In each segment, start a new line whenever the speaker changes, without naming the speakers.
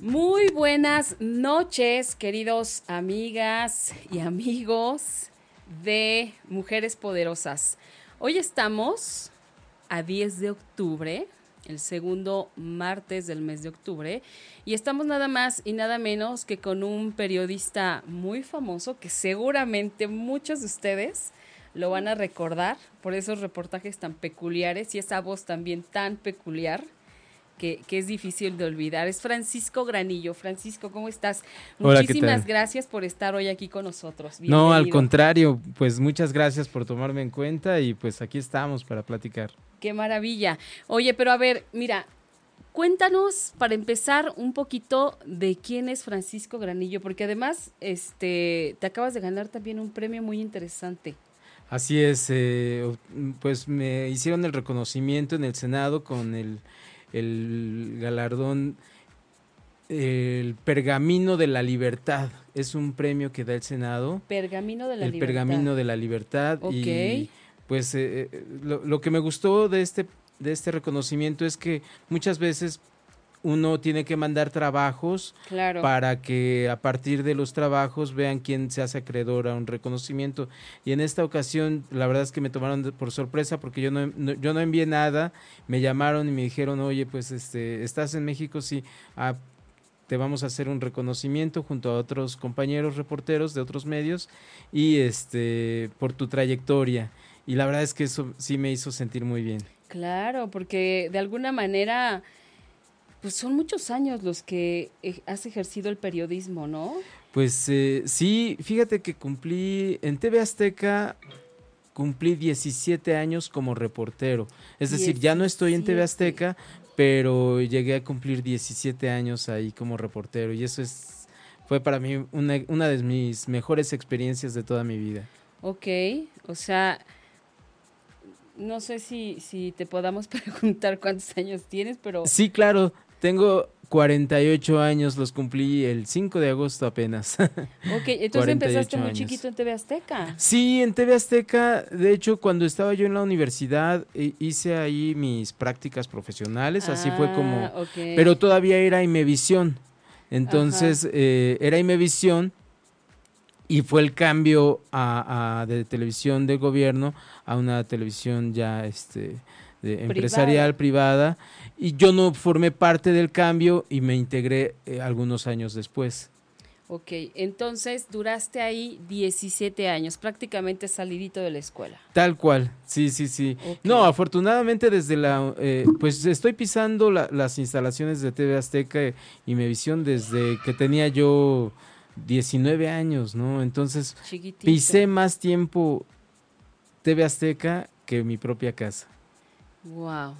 Muy buenas noches, queridos amigas y amigos de Mujeres Poderosas. Hoy estamos a 10 de octubre, el segundo martes del mes de octubre, y estamos nada más y nada menos que con un periodista muy famoso que seguramente muchos de ustedes lo van a recordar por esos reportajes tan peculiares y esa voz también tan peculiar que, es difícil de olvidar. Es Francisco Granillo. Francisco, ¿cómo estás? Muchísimas gracias por estar hoy aquí con nosotros.
No, al contrario, pues muchas gracias por tomarme en cuenta y pues aquí estamos para platicar.
Qué maravilla. Oye, pero a ver, mira, cuéntanos para empezar un poquito de quién es Francisco Granillo, porque además este, te acabas de ganar también un premio muy interesante.
Así es, eh, pues me hicieron el reconocimiento en el Senado con el el galardón el Pergamino de la Libertad. Es un premio que da el Senado.
Pergamino de la
el
Libertad.
Pergamino de la Libertad. Y pues eh, eh, lo, lo, que me gustó de este, de este reconocimiento es que muchas veces uno tiene que mandar trabajos para que a partir de los trabajos vean quién se hace acreedor a un reconocimiento. Y en esta ocasión, la verdad es que me tomaron por sorpresa porque yo no, yo no envié nada, me llamaron y me dijeron, oye, pues este, estás en México, sí, ah, te vamos a hacer un reconocimiento junto a otros compañeros reporteros de otros medios y este por tu trayectoria. Y la verdad es que eso sí me hizo sentir muy bien.
Claro, porque de alguna manera pues son muchos años los que eh, has ejercido el periodismo, ¿no?
Pues eh, sí, fíjate que cumplí en TV Azteca cumplí 17 años como reportero. Es decir, ya no estoy en TV Azteca, pero llegué a cumplir 17 años ahí como reportero y eso es fue para mí una, una de mis mejores experiencias de toda mi vida.
Ok, o sea, no sé si, si te podamos preguntar cuántos años tienes, pero...
Sí, claro, tengo 48 años, los cumplí el 5 de agosto apenas.
Ok, entonces empezaste muy chiquito en TV Azteca.
Sí, en TV Azteca, de hecho, cuando estaba yo en la universidad, e, hice ahí mis prácticas profesionales, así fue como... Ah, pero todavía era Imevisión. Entonces, eh, era Imevisión y fue el cambio a, de televisión de gobierno a una televisión ya este, empresarial privada y yo no formé parte del cambio y me integré eh, algunos años después.
Ok, entonces duraste ahí 17 años, prácticamente salidito de la escuela.
Tal cual, sí, sí, sí. No, afortunadamente desde la, eh, pues estoy pisando las instalaciones de TV Azteca y Mevisión desde que tenía yo 19 años, ¿no? Entonces pisé más tiempo TV Azteca que mi propia casa.
Wow.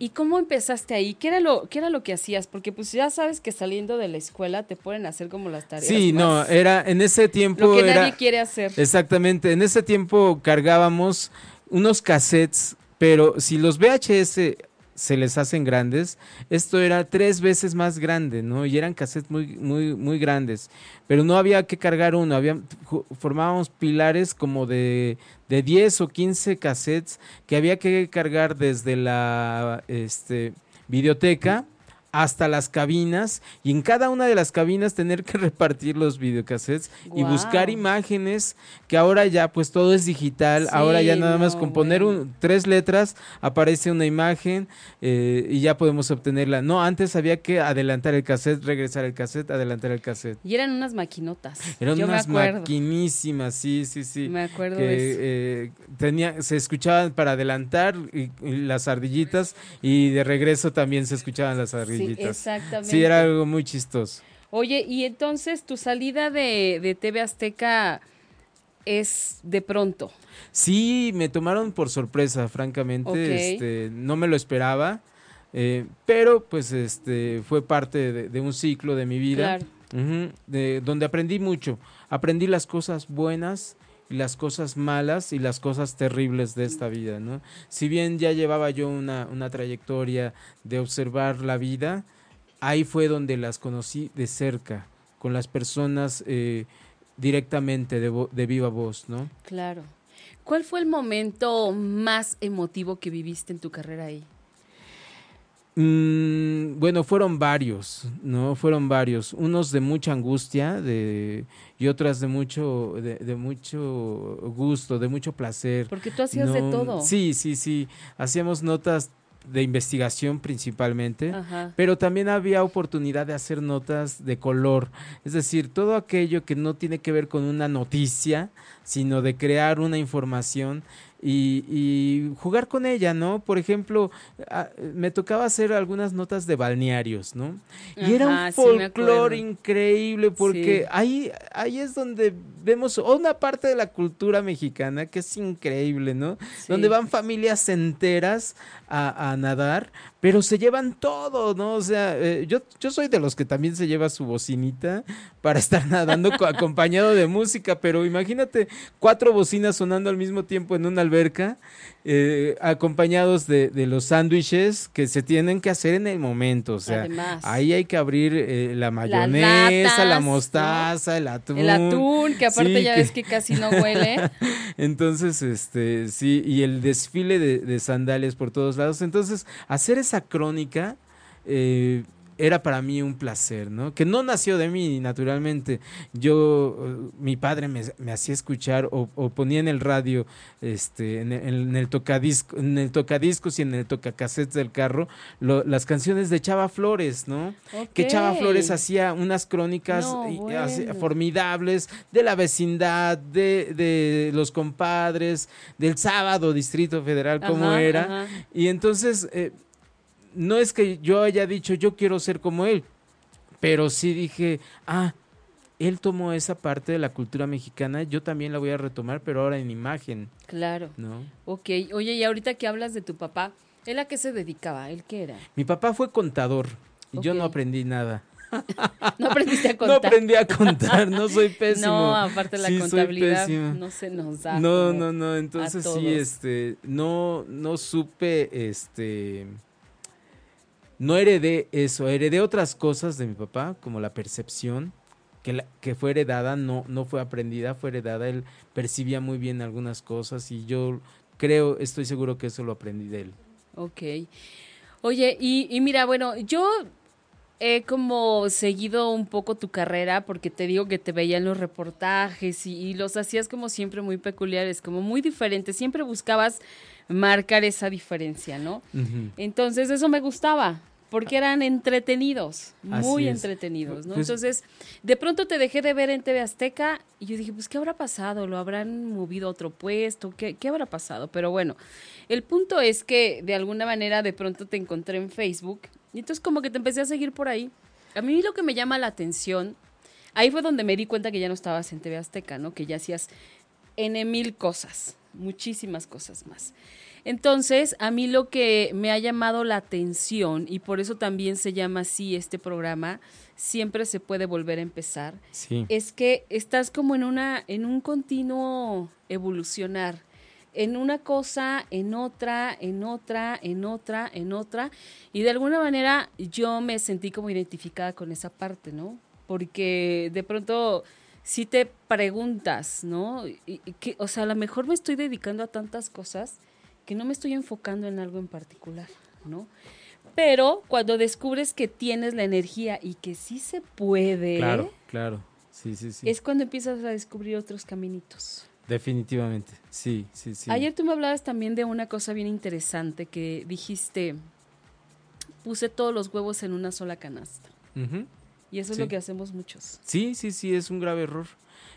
¿Y cómo empezaste ahí? ¿Qué era lo, qué era lo que hacías? Porque pues ya sabes que saliendo de la escuela te pueden hacer como las tareas.
Sí, no, era en ese tiempo.
Lo que
era,
nadie quiere hacer.
Exactamente, en ese tiempo cargábamos unos cassettes, pero si los VHS se les hacen grandes. Esto era tres veces más grande, ¿no? Y eran cassettes muy, muy, muy grandes. Pero no había que cargar uno, había, formábamos pilares como de, de 10 o 15 cassettes que había que cargar desde la este, videoteca hasta las cabinas y en cada una de las cabinas tener que repartir los videocassettes y buscar imágenes que ahora ya pues todo es digital, ahora ya nada más con poner tres letras aparece una imagen eh, y ya podemos obtenerla. No, antes había que adelantar el cassette, regresar el cassette, adelantar el cassette.
Y eran unas maquinotas.
Eran unas maquinísimas, sí, sí, sí.
Me acuerdo de eso.
Eh, tenía, se escuchaban para adelantar las ardillitas y de regreso también se escuchaban las ardillitas.
Sí, exactamente.
Sí, era algo muy chistoso.
Oye, y entonces tu salida de, de TV Azteca es de pronto.
Sí, me tomaron por sorpresa, francamente. Este, no me lo esperaba. Eh, pero pues este fue parte de, un ciclo de mi vida de, donde aprendí mucho aprendí las cosas buenas las cosas malas y las cosas terribles de esta vida, ¿no? Si bien ya llevaba yo una, una trayectoria de observar la vida, ahí fue donde las conocí de cerca, con las personas eh, directamente de, de viva voz, ¿no?
Claro. ¿Cuál fue el momento más emotivo que viviste en tu carrera ahí?
Mm, bueno, fueron varios, ¿no? Fueron varios. Unos de mucha angustia de, y otras de mucho, de, mucho gusto, de mucho placer.
Porque tú hacías de todo.
Sí, sí, sí. Hacíamos notas de investigación principalmente, pero también había oportunidad de hacer notas de color, es decir, todo aquello que no tiene que ver con una noticia, sino de crear una información y, jugar con ella, ¿no? Por ejemplo, ah, me tocaba hacer algunas notas de balnearios, ¿no? Y era un folclore increíble porque ahí, ahí es donde vemos una parte de la cultura mexicana que es increíble, ¿no? Donde van familias enteras a, a, nadar, pero se llevan todo, ¿no? O sea, eh, yo, yo soy de los que también se lleva su bocinita para estar nadando acompañado de música, pero imagínate cuatro bocinas sonando al mismo tiempo en una alberca, eh, acompañados de, de los sándwiches que se tienen que hacer en el momento. O sea, ahí hay que abrir eh, la mayonesa, la mostaza, el atún.
El atún, que aparte ya ves que casi no huele.
Entonces, este, sí, y el desfile de, de sandalias por todos lados. Entonces, hacer esa crónica. Eh, era para mí un placer, ¿no? Que no nació de mí, naturalmente. Yo, eh, mi padre me, hacía escuchar o, ponía en el radio, este, en, el tocadisco, en el tocadiscos y en el tocacassettes del carro, las canciones de Chava Flores, ¿no? Que Chava Flores hacía unas crónicas formidables de la vecindad, de, los compadres, del sábado Distrito Federal, como era. Y entonces... Eh, no es que yo haya dicho yo quiero ser como él, pero sí dije, ah, él tomó esa parte de la cultura mexicana, yo también la voy a retomar, pero ahora en imagen.
Claro. ¿No? Ok, oye, y ahorita que hablas de tu papá, ¿él a qué se dedicaba? ¿Él qué era?
Mi papá fue contador y yo no aprendí nada.
no aprendiste a contar.
No aprendí a contar, no soy pésimo.
No, aparte de la contabilidad no se nos da.
No, no, no, entonces sí, este, no, no supe, este, no heredé eso, heredé otras cosas de mi papá, como la percepción, que, que fue heredada, no, no fue aprendida, fue heredada, él percibía muy bien algunas cosas y yo creo, estoy seguro que eso lo aprendí de él.
Ok. Oye, y mira, bueno, yo he como seguido un poco tu carrera porque te digo que te veía en los reportajes y, los hacías como siempre muy peculiares, como muy diferentes, siempre buscabas marcar esa diferencia, ¿no? Entonces eso me gustaba, porque eran entretenidos, muy entretenidos, ¿no? Pues Entonces, de pronto te dejé de ver en TV Azteca y yo dije, pues, ¿qué habrá pasado? ¿Lo habrán movido a otro puesto? ¿Qué, qué habrá pasado? Pero bueno, el punto es que de alguna manera de pronto te encontré en Facebook y entonces como que te empecé a seguir por ahí. A mí lo que me llama la atención, ahí fue donde me di cuenta que ya no estabas en TV Azteca, ¿no? Que ya hacías N mil cosas, muchísimas cosas más. Entonces, a mí lo que me ha llamado la atención, y por eso también se llama así este programa, siempre se puede volver a empezar, es que estás como en una, en un continuo evolucionar, en una cosa, en otra, en otra, en otra, en otra, y de alguna manera yo me sentí como identificada con esa parte, ¿no? Porque de pronto si te preguntas, ¿no? Y, que, o sea, a lo mejor me estoy dedicando a tantas cosas que no me estoy enfocando en algo en particular, ¿no? Pero cuando descubres que tienes la energía y que sí se puede.
Claro, claro. Sí, sí, sí.
Es cuando empiezas a descubrir otros caminitos.
Definitivamente, sí, sí, sí.
Ayer tú me hablabas también de una cosa bien interesante que dijiste, puse todos los huevos en una sola canasta. Y eso es lo que hacemos muchos.
Sí, sí, sí, es un grave error.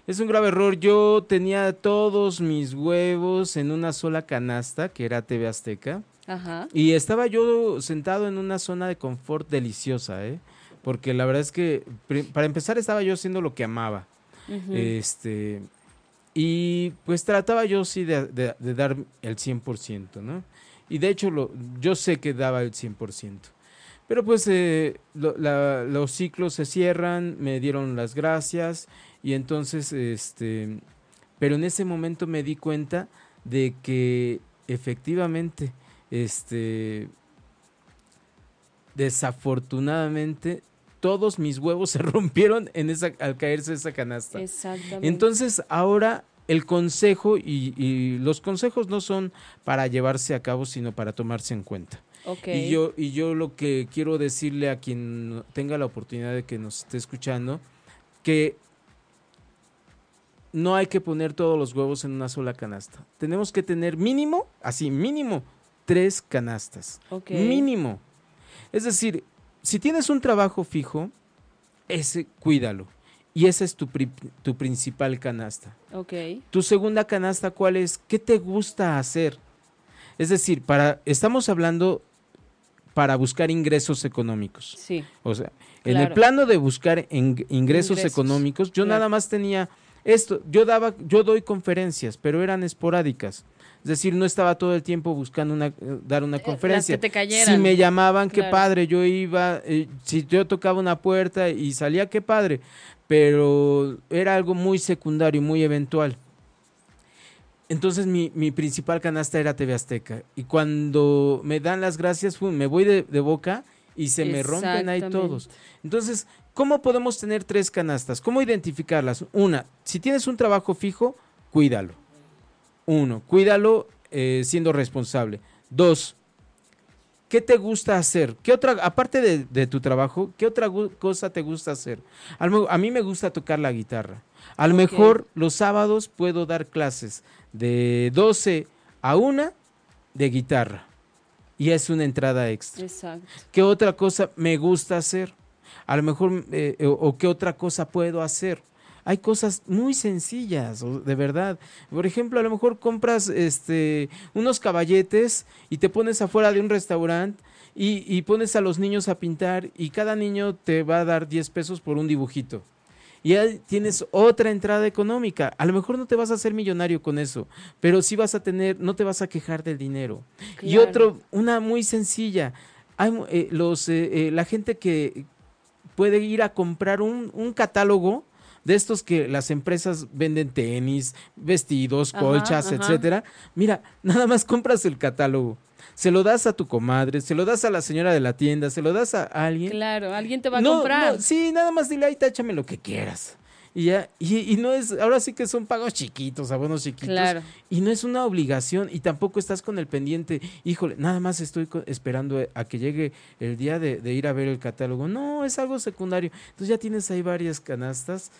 Es un grave error. Yo tenía todos mis huevos en una sola canasta, que era TV Azteca. Ajá. Y estaba yo sentado en una zona de confort deliciosa, ¿eh? Porque la verdad es que, para empezar, estaba yo haciendo lo que amaba. Este. Y pues trataba yo sí de, de, dar el 100%, ¿no? Y de hecho lo, yo sé que daba el 100%. Pero pues eh, los ciclos se cierran, me dieron las gracias y entonces, este, pero en ese momento me di cuenta de que efectivamente, este, desafortunadamente, todos mis huevos se rompieron en esa, al caerse esa canasta. Exactamente. Entonces, ahora el consejo, y, y, los consejos no son para llevarse a cabo, sino para tomarse en cuenta. Okay. Y yo, y yo lo que quiero decirle a quien tenga la oportunidad de que nos esté escuchando, que no hay que poner todos los huevos en una sola canasta. Tenemos que tener mínimo, así, mínimo, tres canastas. Mínimo. Es decir, si tienes un trabajo fijo, ese cuídalo. Y esa es tu, tu principal canasta. Tu segunda canasta, ¿cuál es? ¿Qué te gusta hacer? Es decir, para, estamos hablando para buscar ingresos económicos. Sí. O sea, en el plano de buscar ingresos, económicos, yo nada más tenía esto, yo daba, yo doy conferencias, pero eran esporádicas. Es decir, no estaba todo el tiempo buscando una, dar una eh, conferencia. Si me llamaban, qué padre, yo iba, eh, si yo tocaba una puerta y salía, qué padre, pero era algo muy secundario, muy eventual. Entonces mi, mi principal canasta era TV Azteca. Y cuando me dan las gracias, me voy de, de boca y se me rompen ahí todos. Entonces, ¿Cómo podemos tener tres canastas? ¿Cómo identificarlas? Una, si tienes un trabajo fijo, cuídalo. Uno, cuídalo eh, siendo responsable. Dos, ¿qué te gusta hacer? ¿Qué otra, aparte de, tu trabajo, qué otra cosa te gusta hacer? A, mí me gusta tocar la guitarra. A lo mejor los sábados puedo dar clases de 12 a 1 de guitarra. Y es una entrada extra. Exacto. ¿Qué otra cosa me gusta hacer? a lo mejor, eh, o, qué otra cosa puedo hacer. Hay cosas muy sencillas, de verdad. Por ejemplo, a lo mejor compras este, unos caballetes y te pones afuera de un restaurante y, y pones a los niños a pintar y cada niño te va a dar 10 pesos por un dibujito y ahí tienes otra entrada económica. A lo mejor no te vas a hacer millonario con eso, pero sí vas a tener, no te vas a quejar del dinero. Y otro, una muy sencilla, hay, eh, los, eh, la gente que, puede ir a comprar un, un catálogo de estos que las empresas venden tenis, vestidos, colchas, etcétera. Mira, nada más compras el catálogo. Se lo das a tu comadre, se lo das a la señora de la tienda, se lo das a alguien.
Claro, alguien te va a comprar.
sí, nada más dile ahí, táchame lo que quieras. Y ya, y, no es, ahora sí que son pagos chiquitos, abonos chiquitos. Claro. Y no es una obligación y tampoco estás con el pendiente, híjole, nada más estoy esperando a que llegue el día de, ir a ver el catálogo. No, es algo secundario. Entonces ya tienes ahí varias canastas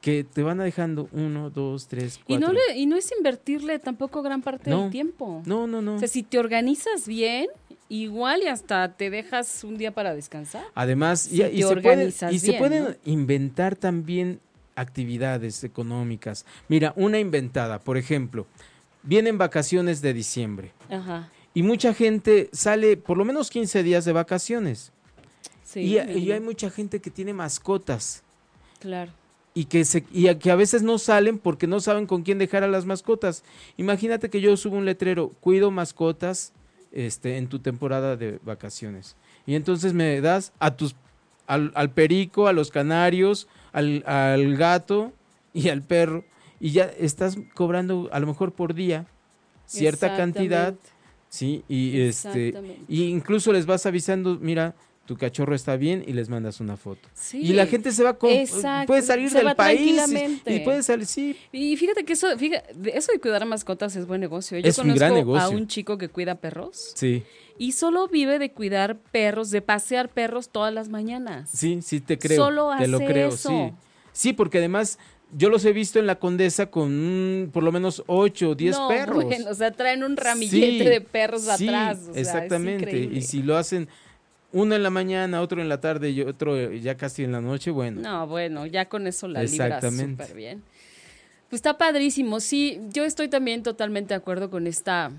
que te van dejando uno, dos, tres, cuatro.
Y no, le, y no es invertirle tampoco gran parte del tiempo.
No, no, no.
O sea, si te organizas bien, igual y hasta te dejas un día para descansar.
Además, y, se y se pueden inventar también actividades económicas. Mira, una inventada, por ejemplo, vienen vacaciones de diciembre. Ajá. Y mucha gente sale por lo menos 15 días de vacaciones. Sí, y, hay mucha gente que tiene mascotas.
Claro.
Y que, se, y que a veces no salen porque no saben con quién dejar a las mascotas. Imagínate que yo subo un letrero, cuido mascotas este, en tu temporada de vacaciones. Y entonces me das a tus, al, al perico, a los canarios, al, gato y al perro y ya estás cobrando a lo mejor por día cierta cantidad, sí, y este y incluso les vas avisando, mira, tu cachorro está bien y les mandas una foto. y la gente se va con puede salir del país y, puede salir, sí.
Y fíjate que eso, fíjate, eso de cuidar a mascotas es buen negocio. Yo es conozco un gran negocio. a un chico que cuida perros.
Sí.
Y solo vive de cuidar perros, de pasear perros todas las mañanas.
Sí, sí te creo. Solo te lo creo, sí. Sí, porque además yo los he visto en la Condesa con por lo menos 8 o 10 perros.
Bueno, o sea, traen un ramillete de perros atrás.
exactamente. y si lo hacen uno en la mañana, otro en la tarde y otro ya casi en la noche, bueno.
No, bueno, ya con eso la libras súper bien. Pues está padrísimo. Sí, yo estoy también totalmente de acuerdo con esta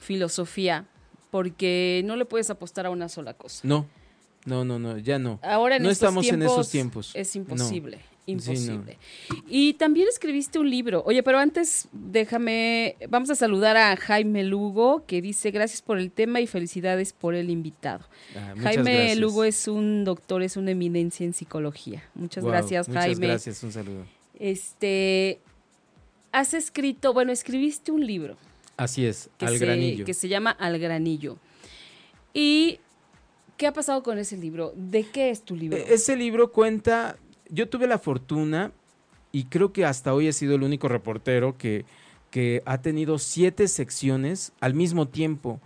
filosofía, porque no le puedes apostar a una sola cosa.
No, no, no, no, ya no.
Ahora en
no estamos en esos tiempos.
Es imposible imposible. Y también escribiste un libro. Oye, pero antes déjame, vamos a saludar a Jaime Lugo, que dice gracias por el tema y felicidades por el invitado. Ah, Jaime Lugo es un doctor, es una eminencia en psicología. Muchas gracias, Jaime. Muchas
gracias, un saludo.
Este, has escrito, bueno, escribiste un libro.
Así es, Al Granillo.
Que se llama Al Granillo. Y ¿Qué ha pasado con ese libro? ¿De qué es tu libro?
E-, ese libro cuenta yo tuve la fortuna, y creo que hasta hoy he sido el único reportero que, que ha tenido siete secciones al mismo tiempo.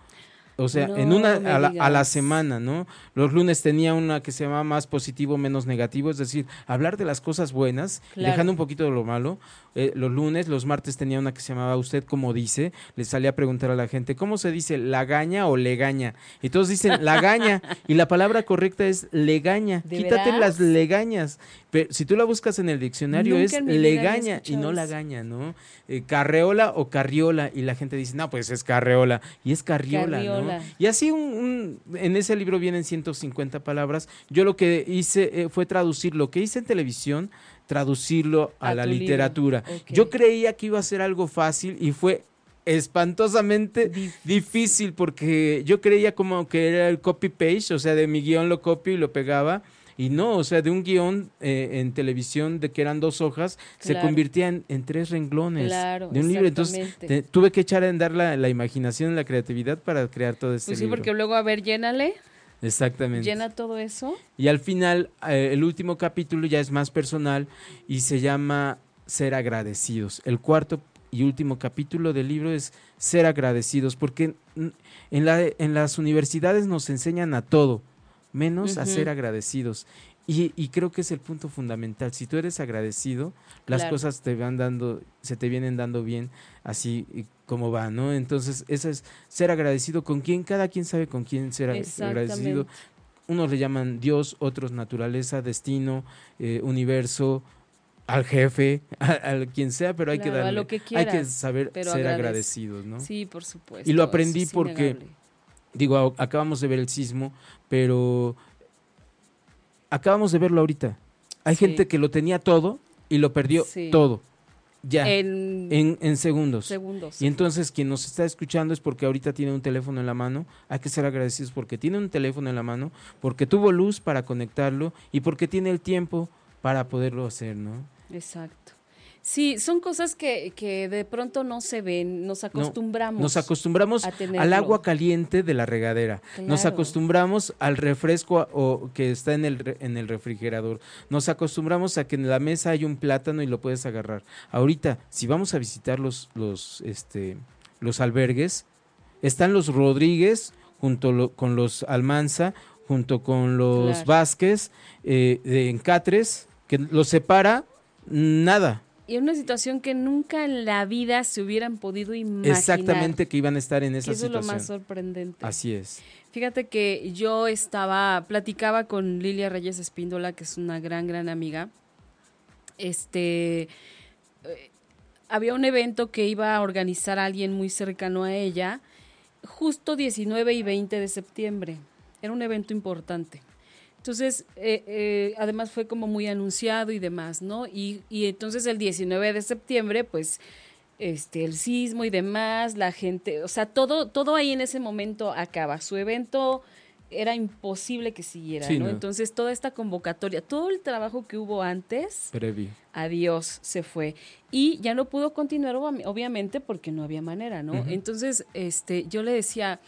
O sea, en una a la, a la, semana, ¿no? Los lunes tenía una que se llamaba más positivo, menos negativo, es decir, hablar de las cosas buenas, dejando un poquito de lo malo. Eh, los lunes, los martes tenía una que se llamaba Usted como dice, le salía a preguntar a la gente, ¿cómo se dice lagaña o legaña? Y todos dicen lagaña, y la palabra correcta es legaña. Quítate las legañas. Pero si tú la buscas en el diccionario es legaña y no lagaña, ¿no? Eh, carreola o carriola, y la gente dice, no, pues es carreola, y es carriola, ¿no? Y así un, en ese libro vienen 150 palabras. Yo lo que hice eh, fue traducir lo que hice en televisión traducirlo a, la literatura. Yo creía que iba a ser algo fácil y fue espantosamente difícil. porque yo creía como que era el copy page, o sea, de mi guion lo copio y lo pegaba. Y no, o sea, de un guion eh, en televisión de que eran dos hojas, se convirtía en, tres renglones de un libro. Entonces tuve que echar a andar la, la imaginación, la creatividad para crear todo este
pues
libro.
Sí, porque luego, a ver, llénale.
Exactamente.
Llena todo eso.
Y al final, eh, el último capítulo ya es más personal y se llama Ser agradecidos. El cuarto y último capítulo del libro es Ser agradecidos, porque en, la, en las universidades nos enseñan a todo, menos a ser agradecidos. Y, creo que es el punto fundamental. Si tú eres agradecido, las cosas te van dando, se te vienen dando bien así como va, ¿no? Entonces, eso es ser agradecido con quién, cada quien sabe con quién ser agradecido. Unos le llaman Dios, otros naturaleza, destino, eh, universo, al jefe, al quien sea, pero hay que darle, hay que saber ser agradecidos, ¿no?
Sí, por supuesto.
Y lo aprendí porque, digo, acabamos de ver el sismo, pero acabamos de verlo ahorita. Hay gente que lo tenía todo y lo perdió todo. Ya. En, en, segundos.
segundos.
Y entonces quien nos está escuchando es porque ahorita tiene un teléfono en la mano. Hay que ser agradecidos porque tiene un teléfono en la mano, porque tuvo luz para conectarlo y porque tiene el tiempo para poderlo hacer, ¿no?
Exacto. Sí, son cosas que, que de pronto no se ven, nos acostumbramos.
nos acostumbramos al agua caliente de la regadera, nos acostumbramos al refresco o, que está en el, en el refrigerador, nos acostumbramos a que en la mesa hay un plátano y lo puedes agarrar. Ahorita, si vamos a visitar los, los, este, los albergues, están los Rodríguez junto con los Almanza, junto con los Vázquez, eh, de Encatres, que los separa nada
y en una situación que nunca en la vida se hubieran podido imaginar.
Exactamente que iban a estar en esa situación.
Eso es lo más sorprendente.
Así es.
Fíjate que yo estaba, platicaba con Lilia Reyes Espíndola, que es una gran, gran amiga. Este, eh, había un evento que iba a organizar a alguien muy cercano a ella, justo 19 y 20 de septiembre. Era un evento importante. Entonces, eh, eh, además fue como muy anunciado y demás, ¿no? Y, y entonces el 19 de septiembre, pues, este, el sismo y demás, la gente, o sea, todo, todo ahí en ese momento acaba. Su evento era imposible que siguiera, ¿no? Entonces, toda esta convocatoria, todo el trabajo que hubo antes,
Previo.
adiós, se fue. Y ya no pudo continuar, obviamente, porque no había manera, ¿no? Entonces, este, yo le decía,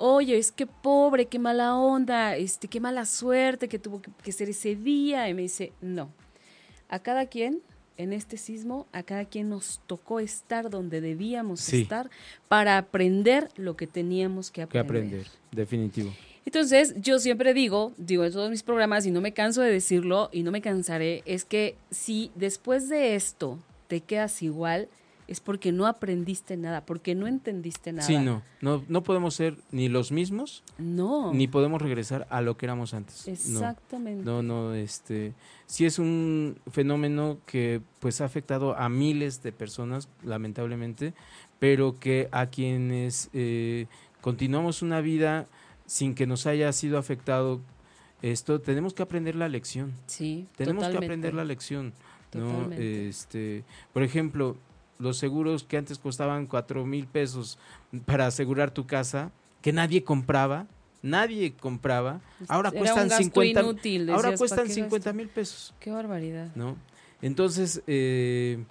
oye, es que pobre, qué mala onda, este, qué mala suerte que tuvo que, ser ese día. Y me dice, no, a cada quien en este sismo, a cada quien nos tocó estar donde debíamos estar para aprender lo que teníamos que aprender.
Que aprender, definitivo.
Entonces, yo siempre digo, digo en todos mis programas, y no me canso de decirlo y no me cansaré, es que si después de esto te quedas igual, es porque no aprendiste nada, porque no entendiste nada.
Sí, no, no, no podemos ser ni los mismos,
no,
ni podemos regresar a lo que éramos antes.
Exactamente.
No, no, este, sí es un fenómeno que pues ha afectado a miles de personas, lamentablemente, pero que a quienes eh, continuamos una vida sin que nos haya sido afectado esto, tenemos que aprender la lección.
Sí,
tenemos que aprender la lección. ¿no? Este, por ejemplo, los seguros que antes costaban cuatro mil pesos para asegurar tu casa, que nadie compraba, nadie compraba, ahora cuestan 50 ahora cuestan 50 mil pesos.
Qué barbaridad.
¿No? Entonces, eh,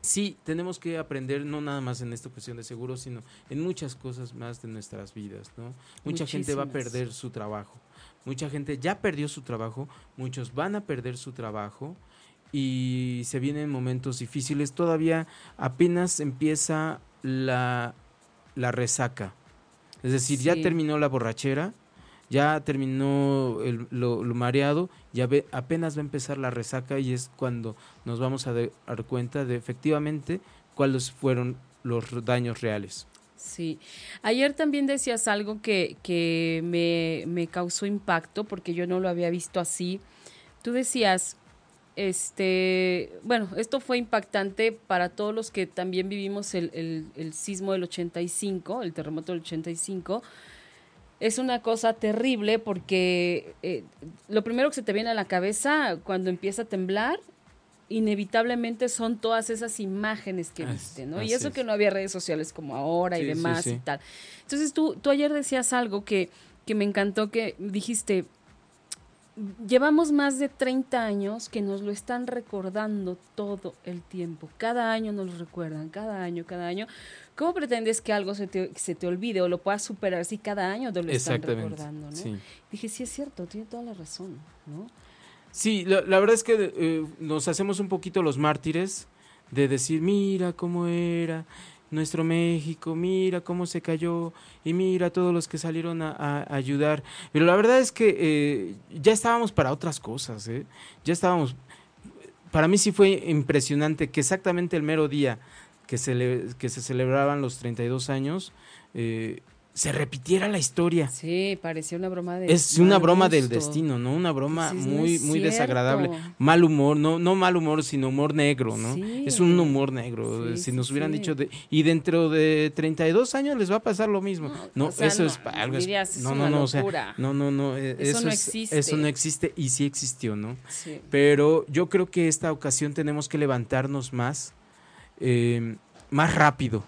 sí, tenemos que aprender no nada más en esta cuestión de seguros, sino en muchas cosas más de nuestras vidas, ¿no? Mucha gente va a perder su trabajo. Mucha gente ya perdió su trabajo, muchos van a perder su trabajo y se vienen momentos difíciles. Todavía apenas empieza la, la resaca. Es decir, ya terminó la borrachera, ya terminó el, lo, mareado, ya ve, apenas va a empezar la resaca y es cuando nos vamos a dar cuenta de efectivamente cuáles fueron los daños reales.
Sí, ayer también decías algo que, que me, me causó impacto porque yo no lo había visto así. Tú decías, este, bueno, esto fue impactante para todos los que también vivimos el, el, sismo del 85, el terremoto del 85. Es una cosa terrible porque eh, lo primero que se te viene a la cabeza cuando empieza a temblar, inevitablemente son todas esas imágenes que viste, ¿no? Y eso que no había redes sociales como ahora y demás y tal. Entonces tú, tú ayer decías algo que, que me encantó, que dijiste, llevamos más de 30 años que nos lo están recordando todo el tiempo. Cada año nos lo recuerdan, cada año, cada año. ¿Cómo pretendes que algo se te, se te olvide o lo puedas superar si cada año te lo están recordando? ¿no? Dije, sí es cierto, tiene toda la razón, ¿no?
Sí, la, verdad es que eh, nos hacemos un poquito los mártires de decir, mira cómo era, nuestro México, mira cómo se cayó y mira todos los que salieron a, ayudar. Pero la verdad es que eh, ya estábamos para otras cosas, ¿eh? ya estábamos, para mí sí fue impresionante que exactamente el mero día que se, que se celebraban los 32 años, eh, se repitiera la historia.
Sí, parecía una broma de
Es una broma del destino, ¿no? Una broma muy muy desagradable. Mal humor, no no mal humor, sino humor negro, ¿no? Es un humor negro. si nos hubieran dicho de, y dentro de 32 años les va a pasar lo mismo. No, eso es algo no, no, no, o sea, no, no, no, eh, eso, no existe. Eso no existe y sí existió, ¿no? Pero yo creo que esta ocasión tenemos que levantarnos más eh, más rápido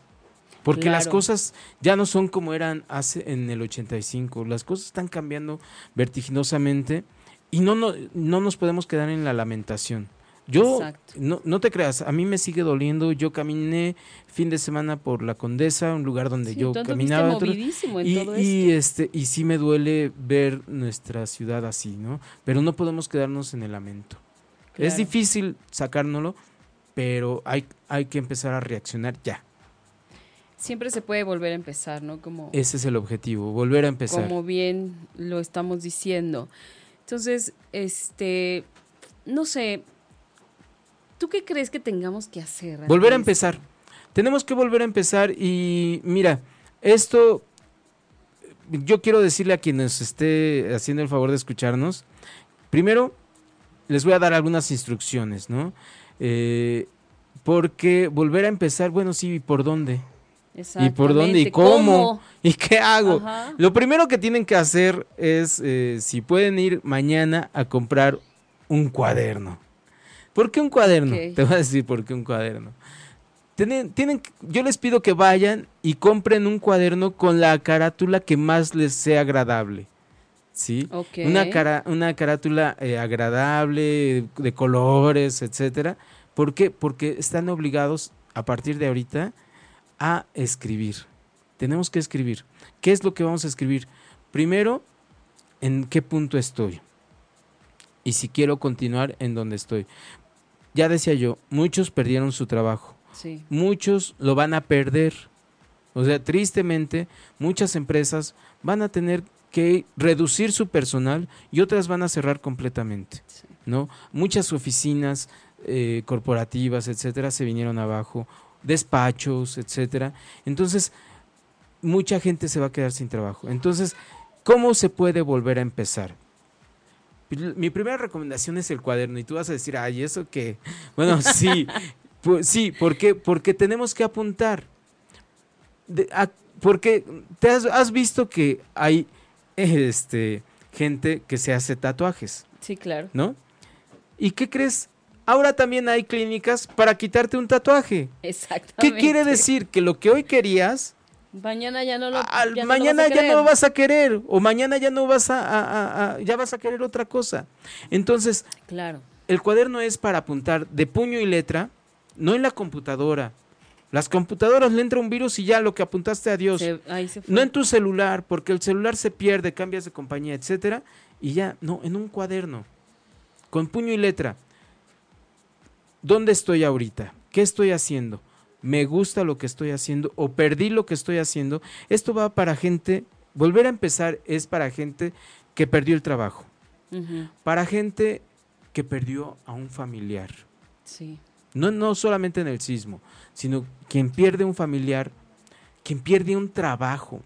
porque las cosas ya no son como eran hace en el 85, las cosas están cambiando vertiginosamente y no, no, no nos podemos quedar en la lamentación. Yo, no, no te creas, a mí me sigue doliendo. Yo caminé fin de semana por la Condesa, un lugar donde yo caminaba. y, y, este, y sí me duele ver nuestra ciudad así, ¿no? Pero no podemos quedarnos en el lamento. Es difícil sacárnoslo, pero hay, hay que empezar a reaccionar ya
siempre se puede volver a empezar, ¿no? Como,
Ese es el objetivo, volver a empezar.
Como bien lo estamos diciendo. Entonces, este, no sé, ¿tú qué crees que tengamos que hacer?
Volver a empezar. Tenemos que volver a empezar y mira, esto, yo quiero decirle a quienes esté haciendo el favor de escucharnos, primero les voy a dar algunas instrucciones, ¿no? Eh, porque volver a empezar, bueno, sí, ¿por dónde? Y por dónde y cómo, y qué hago. Lo primero que tienen que hacer es, eh, si pueden ir mañana a comprar un cuaderno. ¿Por qué un cuaderno? Te voy a decir por qué un cuaderno. Tienen, tienen, yo les pido que vayan y compren un cuaderno con la carátula que más les sea agradable. ¿Sí? Una, cara, una carátula eh, agradable, de colores, etcétera. ¿Por qué? Porque están obligados a partir de ahorita a escribir. tenemos que escribir. ¿Qué es lo que vamos a escribir? Primero, en qué punto estoy y si quiero continuar en donde estoy. Ya decía yo, muchos perdieron su trabajo. Muchos lo van a perder. O sea, tristemente, muchas empresas van a tener que reducir su personal y otras van a cerrar completamente. ¿no? Muchas oficinas eh, corporativas, etcétera, se vinieron abajo, despachos, etcétera. Entonces, mucha gente se va a quedar sin trabajo. Entonces, ¿cómo se puede volver a empezar? Mi primera recomendación es el cuaderno y tú vas a decir, ay, ¿eso qué? Bueno, sí, pues, sí, porque, porque tenemos que apuntar. porque te has, visto que hay este, gente que se hace tatuajes.
Sí, claro.
¿No? ¿Y qué crees? Ahora también hay clínicas para quitarte un tatuaje.
Exactamente.
¿Qué quiere decir? Que lo que hoy querías
Mañana ya no lo
Mañana ya no lo vas a querer o mañana ya no vas a, ya vas a querer otra cosa. Entonces,
claro.
El cuaderno es para apuntar de puño y letra, no en la computadora. Las computadoras le entra un virus y ya lo que apuntaste a Dios. no en tu celular, porque el celular se pierde, cambias de compañía, etcétera, y ya, no, en un cuaderno. Con puño y letra. ¿Dónde estoy ahorita? ¿Qué estoy haciendo? me gusta lo que estoy haciendo o perdí lo que estoy haciendo. Esto va para gente, volver a empezar es para gente que perdió el trabajo, para gente que perdió a un familiar.
Sí.
No, no solamente en el sismo, sino quien pierde un familiar, quien pierde un trabajo.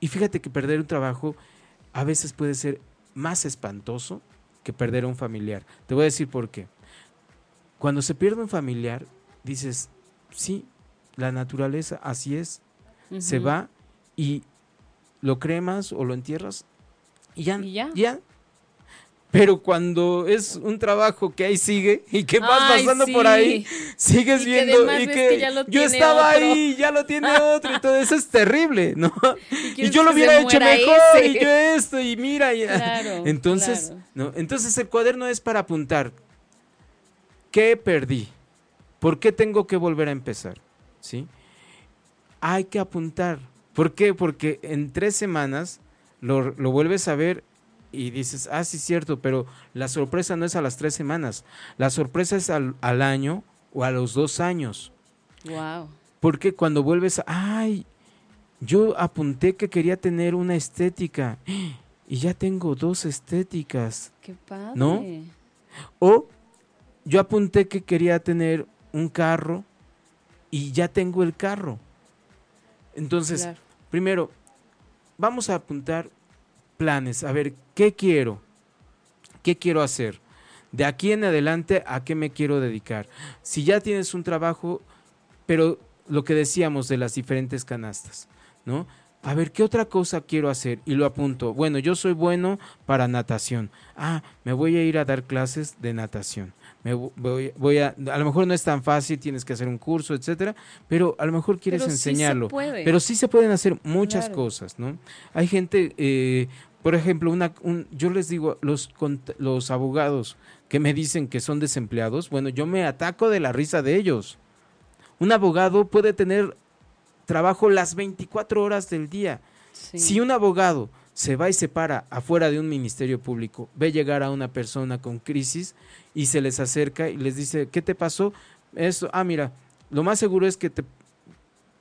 Y fíjate que perder un trabajo a veces puede ser más espantoso que perder a un familiar. Te voy a decir por qué. Cuando se pierde un familiar, dices, sí, la naturaleza así es. Se va y lo cremas o lo entierras y ya, ya. Pero cuando es un trabajo que ahí sigue y que vas pasando por ahí, sigues viendo y que, yo estaba ahí, ya lo tiene otro y todo eso es terrible, ¿no? Y, yo lo hubiera hecho mejor y yo esto y mira, entonces, no, entonces el cuaderno es para apuntar qué perdí, ¿Por qué tengo que volver a empezar? ¿Sí? Hay que apuntar. ¿Por qué? Porque en tres semanas lo, vuelves a ver y dices, ah, sí, cierto, pero la sorpresa no es a las tres semanas. La sorpresa es al, año o a los dos años.
Wow.
Porque cuando vuelves, a, ay, yo apunté que quería tener una estética y ya tengo dos estéticas.
Qué padre.
¿No? O yo apunté que quería tener un carro y ya tengo el carro. Entonces, primero, vamos a apuntar planes, a ver, ¿qué quiero? ¿Qué quiero hacer? De aquí en adelante, ¿a qué me quiero dedicar? Si ya tienes un trabajo, pero lo que decíamos de las diferentes canastas, ¿no? A ver, ¿qué otra cosa quiero hacer? Y lo apunto. Bueno, yo soy bueno para natación. Ah, me voy a ir a dar clases de natación voy, a, a lo mejor no es tan fácil, tienes que hacer un curso, etcétera, pero a lo mejor quieres enseñarlo. Pero sí se pueden hacer muchas cosas, ¿no? Hay gente, eh, por ejemplo, una, yo les digo, los, los abogados que me dicen que son desempleados, bueno, yo me ataco de la risa de ellos. Un abogado puede tener trabajo las 24 horas del día. Si un abogado se va y se para afuera de un ministerio público, ve llegar a una persona con crisis y se les acerca y les dice, ¿qué te pasó? Esto, ah, mira, lo más seguro es que te,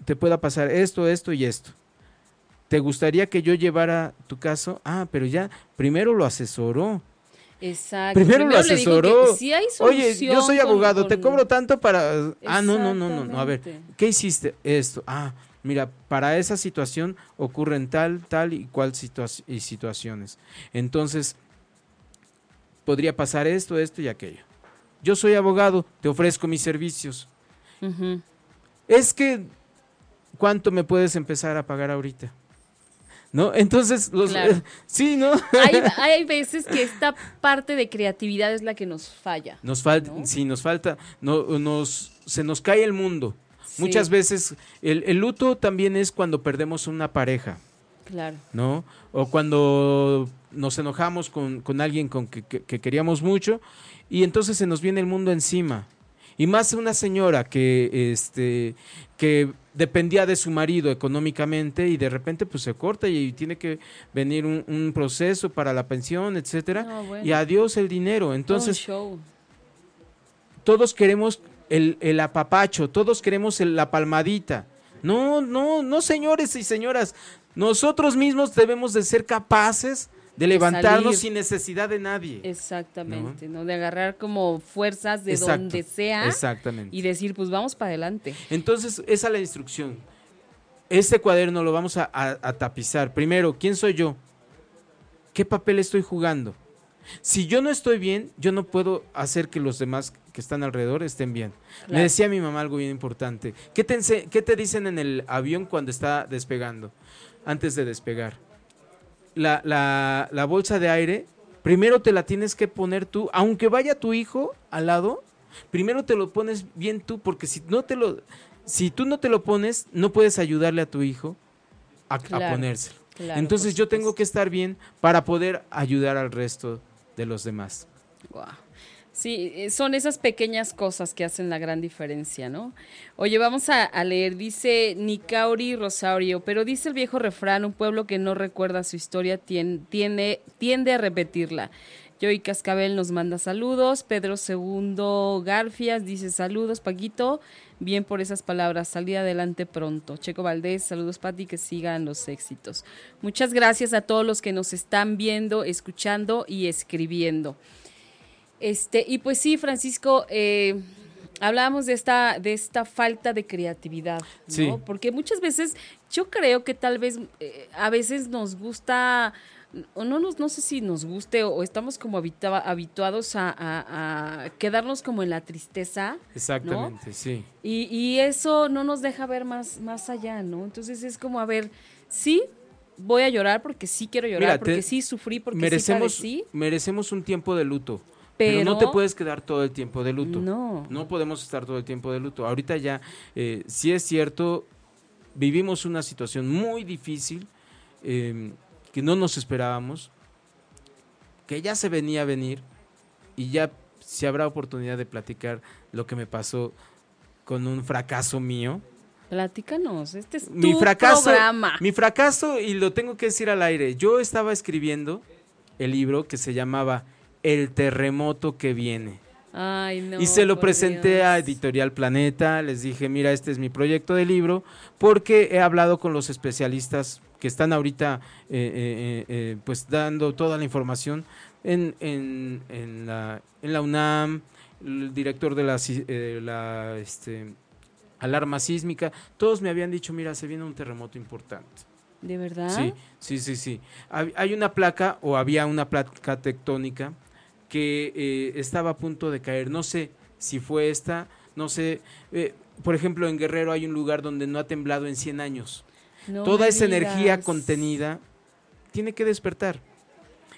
te pueda pasar esto, esto y esto. ¿Te gustaría que yo llevara tu caso? Ah, pero ya, primero lo asesoró.
Exacto.
Primero, lo asesoró. Oye, yo soy abogado, te cobro tanto para... Ah, no, no, no, no, no. A ver, ¿qué hiciste? Esto. Ah, mira, para esa situación ocurren tal, tal y cual y situaciones. Entonces, podría pasar esto, esto y aquello. Yo soy abogado, te ofrezco mis servicios. Es que, ¿cuánto me puedes empezar a pagar ahorita? ¿No? Entonces, los, sí, ¿no?
hay, veces que esta parte de creatividad es la que nos falla.
Nos falta, sí, nos falta, no, nos, se nos cae el mundo. Muchas veces el, luto también es cuando perdemos una pareja.
Claro.
¿No? O cuando nos enojamos con, alguien con que, queríamos mucho y entonces se nos viene el mundo encima. Y más una señora que, este, que dependía de su marido económicamente y de repente pues se corta y tiene que venir un, proceso para la pensión, etcétera, y adiós el dinero. Entonces, todos queremos el, el, apapacho, todos queremos la palmadita. No, no, no, señores y señoras, nosotros mismos debemos de ser capaces de levantarnos sin necesidad de nadie.
Exactamente, ¿no? De agarrar como fuerzas de donde sea.
Exactamente.
Y decir, pues vamos para adelante.
Entonces, esa es la instrucción. Este cuaderno lo vamos a, tapizar. Primero, ¿quién soy yo? ¿Qué papel estoy jugando? Si yo no estoy bien, yo no puedo hacer que los demás que están alrededor estén bien. Me decía mi mamá algo bien importante. ¿Qué te, ¿Qué te dicen en el avión cuando está despegando? Antes de despegar la, la, la bolsa de aire, primero te la tienes que poner tú, aunque vaya tu hijo al lado, primero te lo pones bien tú, porque si no te lo, si tú no te lo pones, no puedes ayudarle a tu hijo a, ponérselo. Entonces yo tengo que estar bien para poder ayudar al resto de los demás.
Sí, eh, son esas pequeñas cosas que hacen la gran diferencia, ¿no? Oye, vamos a, leer, dice Nicauri Rosario, pero dice el viejo refrán, un pueblo que no recuerda su historia tiende, tiende a repetirla. Joy Cascabel nos manda saludos, Pedro Segundo Garfias dice saludos, Paquito, bien por esas palabras, salí adelante pronto. Checo Valdés, saludos Pati, que sigan los éxitos. Muchas gracias a todos los que nos están viendo, escuchando y escribiendo. Este, y pues sí, Francisco, eh, hablábamos de esta, de esta falta de creatividad, ¿no? Porque muchas veces, yo creo que tal vez eh, a veces nos gusta o no nos, no sé si nos guste o, estamos como habituados a, quedarnos como en la tristeza.
Exactamente, sí.
Y, y, eso no nos deja ver más, más allá, ¿no? Entonces es como, a ver, sí, voy a llorar porque sí quiero llorar, porque sí sufrí, porque
merecemos,
sí
Merecemos un tiempo de luto. Pero, no te puedes quedar todo el tiempo de luto. No. No podemos estar todo el tiempo de luto. Ahorita ya, eh, sí es cierto, vivimos una situación muy difícil em, que no nos esperábamos, que ya se venía a venir y ya si habrá oportunidad de platicar lo que me pasó con un fracaso mío.
Platícanos, este es tu
mi fracaso,
programa.
Mi fracaso, y lo tengo que decir al aire, yo estaba escribiendo el libro que se llamaba el terremoto que viene. y se lo presenté a Editorial Planeta, les dije, mira, este es mi proyecto de libro, porque he hablado con los especialistas que están ahorita eh, eh, eh, pues dando toda la información en, en, en, la, en la UNAM, el director de la, la este, alarma sísmica, todos me habían dicho, mira, se viene un terremoto importante.
¿De verdad?
Sí, sí, sí, sí. Hay una placa o había una placa tectónica que eh, estaba a punto de caer. No sé si fue esta, no sé. Eh, por ejemplo, en Guerrero hay un lugar donde no ha temblado en 100 años. Toda esa energía contenida tiene que despertar.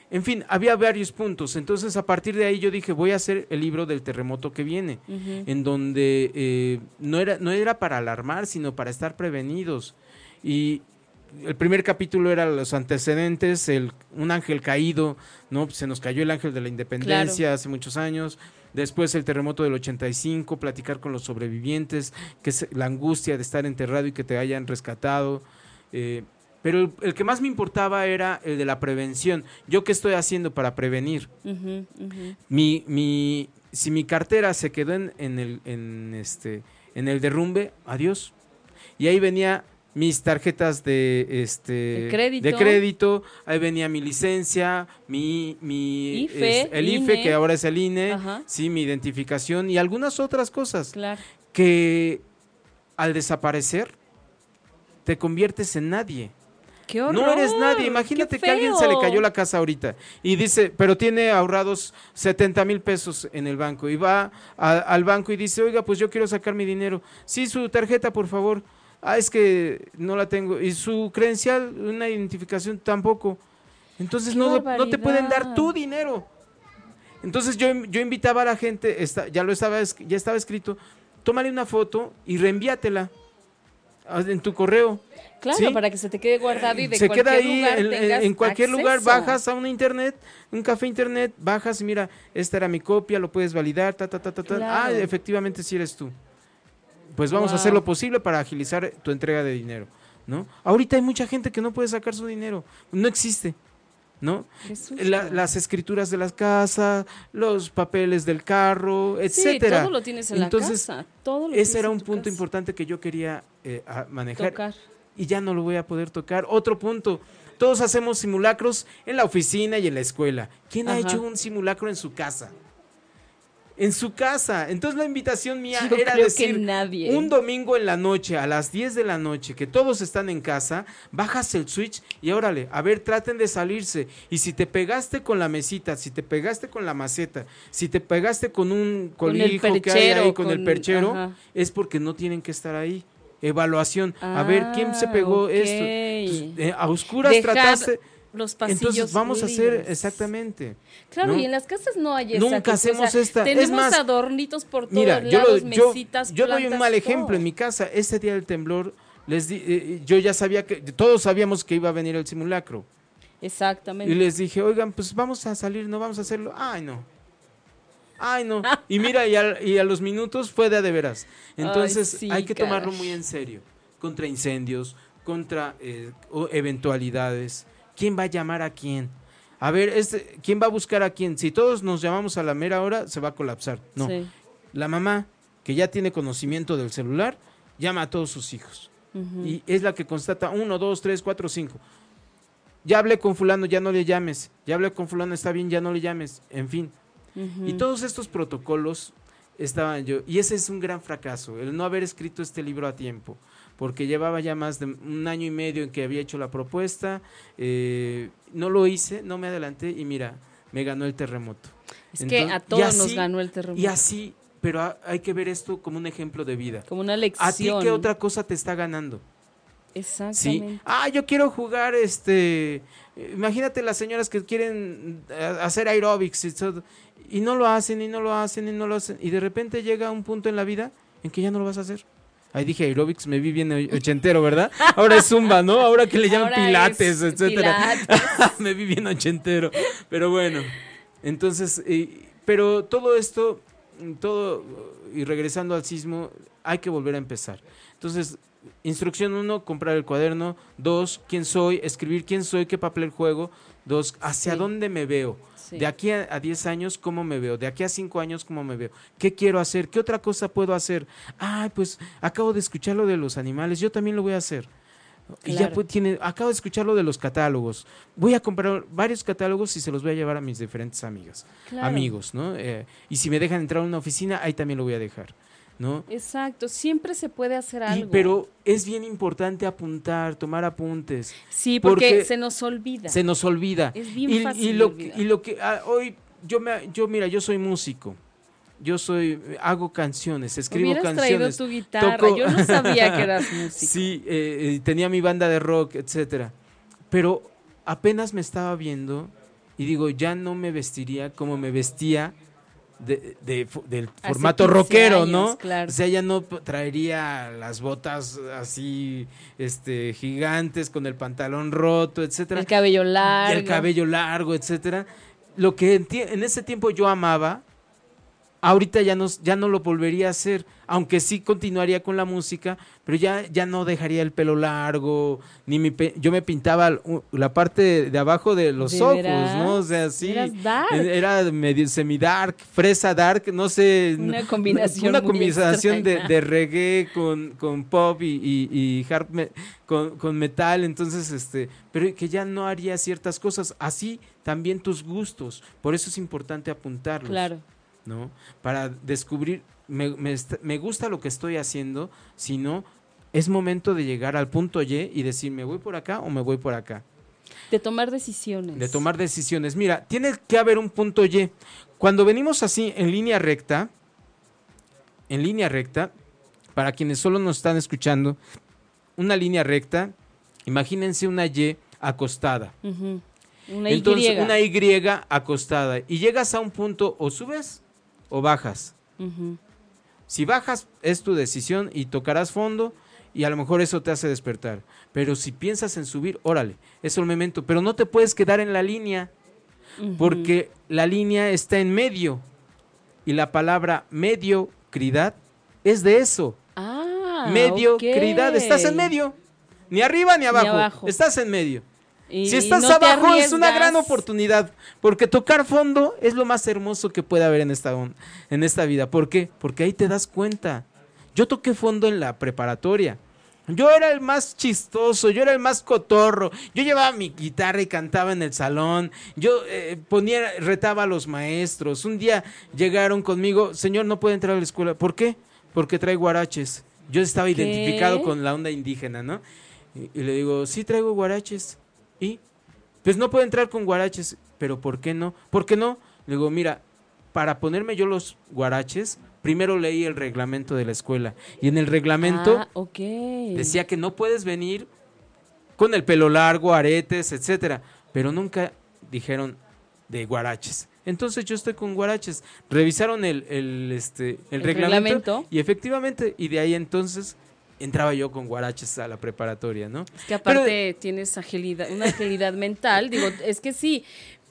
En fin, había varios puntos. Entonces, a partir de ahí yo dije, voy a hacer el libro del terremoto que viene, en donde eh, no, era, no era para alarmar, sino para estar prevenidos. Y, el primer capítulo era los antecedentes, el, un ángel caído, ¿no? Se nos cayó el ángel de la independencia hace muchos años. Después el terremoto del 85, platicar con los sobrevivientes, que es la angustia de estar enterrado y que te hayan rescatado. Eh, pero el, que más me importaba era el de la prevención. ¿Yo qué estoy haciendo para prevenir? Mi, mi, si mi cartera se quedó en, en, el, en, este, en el derrumbe, adiós. Y ahí venía mis tarjetas de este
de
crédito, ahí venía mi licencia, mi, mi el IFE, que ahora es el INE, sí, mi identificación y algunas otras cosas que al desaparecer te conviertes en nadie.
Qué horror,
no eres nadie. Imagínate que a alguien se le cayó la casa ahorita y dice, pero tiene ahorrados 70 mil pesos en el banco y va al banco y dice, oiga, pues yo quiero sacar mi dinero. Sí, su tarjeta, por favor ah, es que no la tengo. Y su credencial, una identificación tampoco. Entonces no, no, te pueden dar tu dinero. Entonces yo, yo invitaba a la gente, ya lo estaba, ya estaba escrito, tómale una foto y reenvíatela en tu correo.
Claro, para que se te quede guardado y de se queda ahí lugar
en, cualquier lugar bajas a un internet, un café internet, bajas y mira, esta era mi copia, lo puedes validar, ta ta ta ta, ah, efectivamente si sí eres tú. Pues vamos a hacer lo posible para agilizar tu entrega de dinero, ¿no? Ahorita hay mucha gente que no puede sacar su dinero, no existe. ¿no? las escrituras de las casas, los papeles del carro, etcétera.
todo lo tienes en
Entonces,
la casa.
ese era un punto importante que yo quería eh, manejar y ya no lo voy a poder tocar. Otro punto, todos hacemos simulacros en la oficina y en la escuela. ¿Quién ha hecho un simulacro en su casa? en su casa. Entonces la invitación mía era decir, un domingo en la noche, a las 10 de la noche, que todos están en casa, bajas el switch y órale, a ver, traten de salirse. Y si te pegaste con la mesita, si te pegaste con la maceta, si te pegaste con un colijo que hay ahí, con, el perchero, es porque no tienen que estar ahí. Evaluación. a ver, ¿quién se pegó ah, esto? Eh, a oscuras trataste
los pasillos.
Entonces vamos a hacer exactamente.
Claro, y en las casas no hay
Nunca hacemos esta.
Tenemos adornitos por todos lados, mesitas,
yo, doy un mal ejemplo en mi casa. Ese día del temblor, les di, eh, yo ya sabía que todos sabíamos que iba a venir el simulacro.
Exactamente.
Y les dije, oigan, pues vamos a salir, no vamos a hacerlo. Ay, no. Ay, no. Y mira, y a, los minutos fue de a de veras. Entonces hay que tomarlo muy en serio. Contra incendios, contra eh, eventualidades ¿quién va a llamar a quién? A ver, este, ¿quién va a buscar a quién? Si todos nos llamamos a la mera hora, se va a colapsar. No. La mamá, que ya tiene conocimiento del celular, llama a todos sus hijos. Y es la que constata uno, dos, tres, cuatro, cinco. Ya hablé con fulano, ya no le llames. Ya hablé con fulano, está bien, ya no le llames. En fin. Y todos estos protocolos estaban yo. Y ese es un gran fracaso, el no haber escrito este libro a tiempo porque llevaba ya más de un año y medio en que había hecho la propuesta, eh, no lo hice, no me adelanté y mira, me ganó el terremoto.
Es que a todos nos ganó el terremoto.
Y así, pero hay que ver esto como un ejemplo de vida.
Como una lección.
¿A ti qué otra cosa te está ganando?
Exactamente.
¿Sí? Ah, yo quiero jugar, este, imagínate las señoras que quieren eh, hacer aerobics y, y no lo hacen y no lo hacen y no lo hacen y de repente llega un punto en la vida en que ya no lo vas a hacer. Ahí dije aerobics, me vi bien ochentero, ¿verdad? Ahora es zumba, ¿no? Ahora que le llaman pilates, etcétera. me vi bien ochentero. Pero bueno, entonces, pero todo esto, todo, y regresando al sismo, hay que volver a empezar. Entonces, instrucción uno, comprar el cuaderno. Dos, quién soy, escribir quién soy, qué papel juego. Dos, hacia dónde me veo. De aquí a 10 años, ¿cómo me veo? De aquí a 5 años, ¿cómo me veo? ¿Qué quiero hacer? ¿Qué otra cosa puedo hacer? Ay, pues acabo de escuchar lo de los animales, yo también lo voy a hacer. Y ya pues, tiene, acabo de escuchar lo de los catálogos. Voy a comprar varios catálogos y se los voy a llevar a mis diferentes amigas, amigos, ¿no? Eh, y si me dejan entrar a una oficina, ahí también lo voy a dejar. ¿No?
Exacto, siempre se puede hacer algo.
pero es bien importante apuntar, tomar apuntes.
Sí, porque, se nos olvida.
Se nos olvida.
Es bien fácil.
Y lo, y lo que ah, hoy yo me yo mira, yo soy músico. Yo soy hago canciones, escribo
Hubieras
canciones.
traído tu guitarra. Yo no sabía que eras músico.
Sí, eh, eh, tenía mi banda de rock, etcétera. Pero apenas me estaba viendo y digo, ya no me vestiría como me vestía de, del formato rockero, ¿no?
Claro.
O sea, ella no traería las botas así, este, gigantes, con el pantalón roto, etcétera.
El cabello largo.
el cabello largo, etcétera. Lo que en ese tiempo yo amaba, ahorita ya no, ya no lo volvería a hacer, aunque sí continuaría con la música, pero ya, ya no dejaría el pelo largo, ni mi yo me pintaba la parte de abajo de los ojos, ¿no? O sea, sí. Era medio semi-dark, fresa dark, no sé.
Una combinación.
Una combinación de, reggae con, con pop y, y, hard con, con metal, entonces, este, pero que ya no haría ciertas cosas. Así también tus gustos, por eso es importante apuntarlos.
Claro.
¿No? Para descubrir, me, me, gusta lo que estoy haciendo, sino es momento de llegar al punto Y y decir, ¿me voy por acá o me voy por acá?
De tomar decisiones.
De tomar decisiones. Mira, tiene que haber un punto Y. Cuando venimos así en línea recta, en línea recta, para quienes solo nos están escuchando, una línea recta, imagínense una Y acostada.
Una
Entonces, una Y acostada. Y llegas a un punto, o subes o bajas. Si bajas es tu decisión y tocarás fondo y a lo mejor eso te hace despertar. Pero si piensas en subir, órale, es el momento. Pero no te puedes quedar en la línea, porque la línea está en medio. Y la palabra mediocridad es de eso.
Ah,
mediocridad, estás en medio. Ni arriba ni abajo. Estás en medio. Si estás abajo es una gran oportunidad, porque tocar fondo es lo más hermoso que puede haber en esta, en esta vida. ¿Por qué? Porque ahí te das cuenta. Yo toqué fondo en la preparatoria. Yo era el más chistoso, yo era el más cotorro. Yo llevaba mi guitarra y cantaba en el salón. Yo eh, ponía, retaba a los maestros. Un día llegaron conmigo, señor, no puede entrar a la escuela. ¿Por qué? Porque trae guaraches. Yo estaba identificado con la onda indígena, ¿no? Y, le digo, sí traigo guaraches. ¿Y? Pues no puedo entrar con guaraches. ¿Pero por qué no? ¿Por qué no? Le digo, mira, para ponerme yo los guaraches, primero leí el reglamento de la escuela. Y en el reglamento
ah,
decía que no puedes venir con el pelo largo, aretes, etcétera. Pero nunca dijeron de guaraches. Entonces yo estoy con guaraches. Revisaron el, el, este, el, reglamento, y efectivamente, y de ahí entonces entraba yo con guaraches a la preparatoria, ¿no?
Es que aparte tienes agilidad, una agilidad mental, digo, es que sí,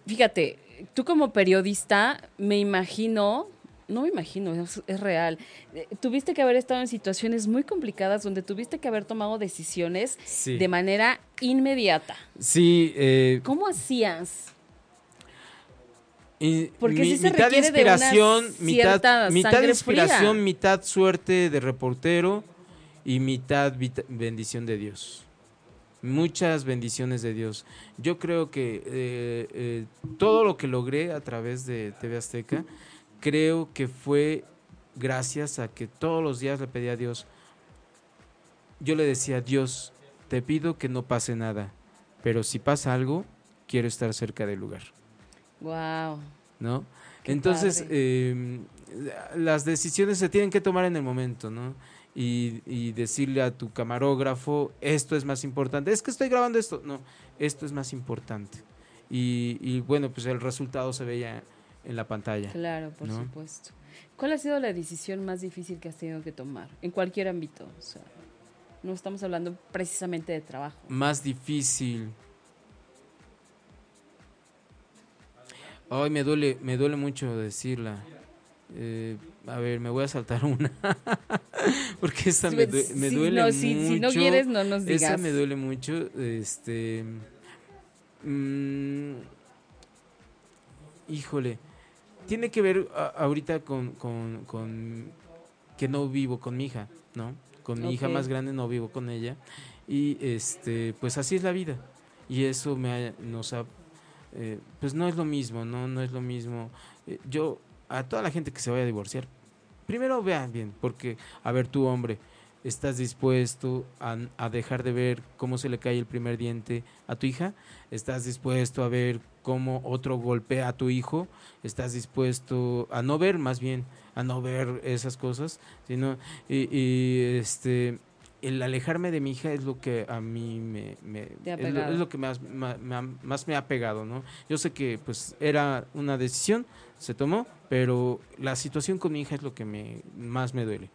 fíjate, tú como periodista, me imagino, no me imagino, es, real, eh, tuviste que haber estado en situaciones muy complicadas donde tuviste que haber tomado decisiones de manera inmediata.
Sí. Eh,
¿Cómo hacías?
Porque mi, se mitad inspiración, mitad, mitad inspiración, mitad suerte de reportero y mitad bendición de Dios. Muchas bendiciones de Dios. Yo creo que eh, eh, todo lo que logré a través de TV Azteca, creo que fue gracias a que todos los días le pedía a Dios. Yo le decía, Dios, te pido que no pase nada, pero si pasa algo, quiero estar cerca del lugar.
Wow.
¿No? Entonces, em, las decisiones se tienen que tomar en el momento, ¿no? Y, decirle a tu camarógrafo, esto es más importante, es que estoy grabando esto, no, esto es más importante. Y, bueno, pues el resultado se veía en la pantalla.
Claro, por supuesto. ¿Cuál ha sido la decisión más difícil que has tenido que tomar? En cualquier ámbito. O sea, no estamos hablando precisamente de trabajo.
Más difícil. Ay, me duele, me duele mucho decirla. Eh, a ver, me voy a saltar una. Porque esa me, duele mucho. Si,
no quieres, no nos digas.
Esa me duele mucho. Este. Mm, híjole. Tiene que ver ahorita con, con, que no vivo con mi hija, ¿no? Con mi hija más grande no vivo con ella. Y este, pues así es la vida. Y eso me nos ha. Eh, pues no es lo mismo, ¿no? No es lo mismo. Eh, yo a toda la gente que se vaya a divorciar, primero vean bien, porque, a ver, tú hombre, ¿estás dispuesto a, dejar de ver cómo se le cae el primer diente a tu hija? ¿Estás dispuesto a ver cómo otro golpea a tu hijo? ¿Estás dispuesto a no ver, más bien, a no ver esas cosas? Sino, y, y este el alejarme de mi hija es lo que a mí me, es, lo, que más, más, me ha pegado, ¿no? Yo sé que pues era una decisión, se tomó, pero la situación con mi hija es lo que me más me duele.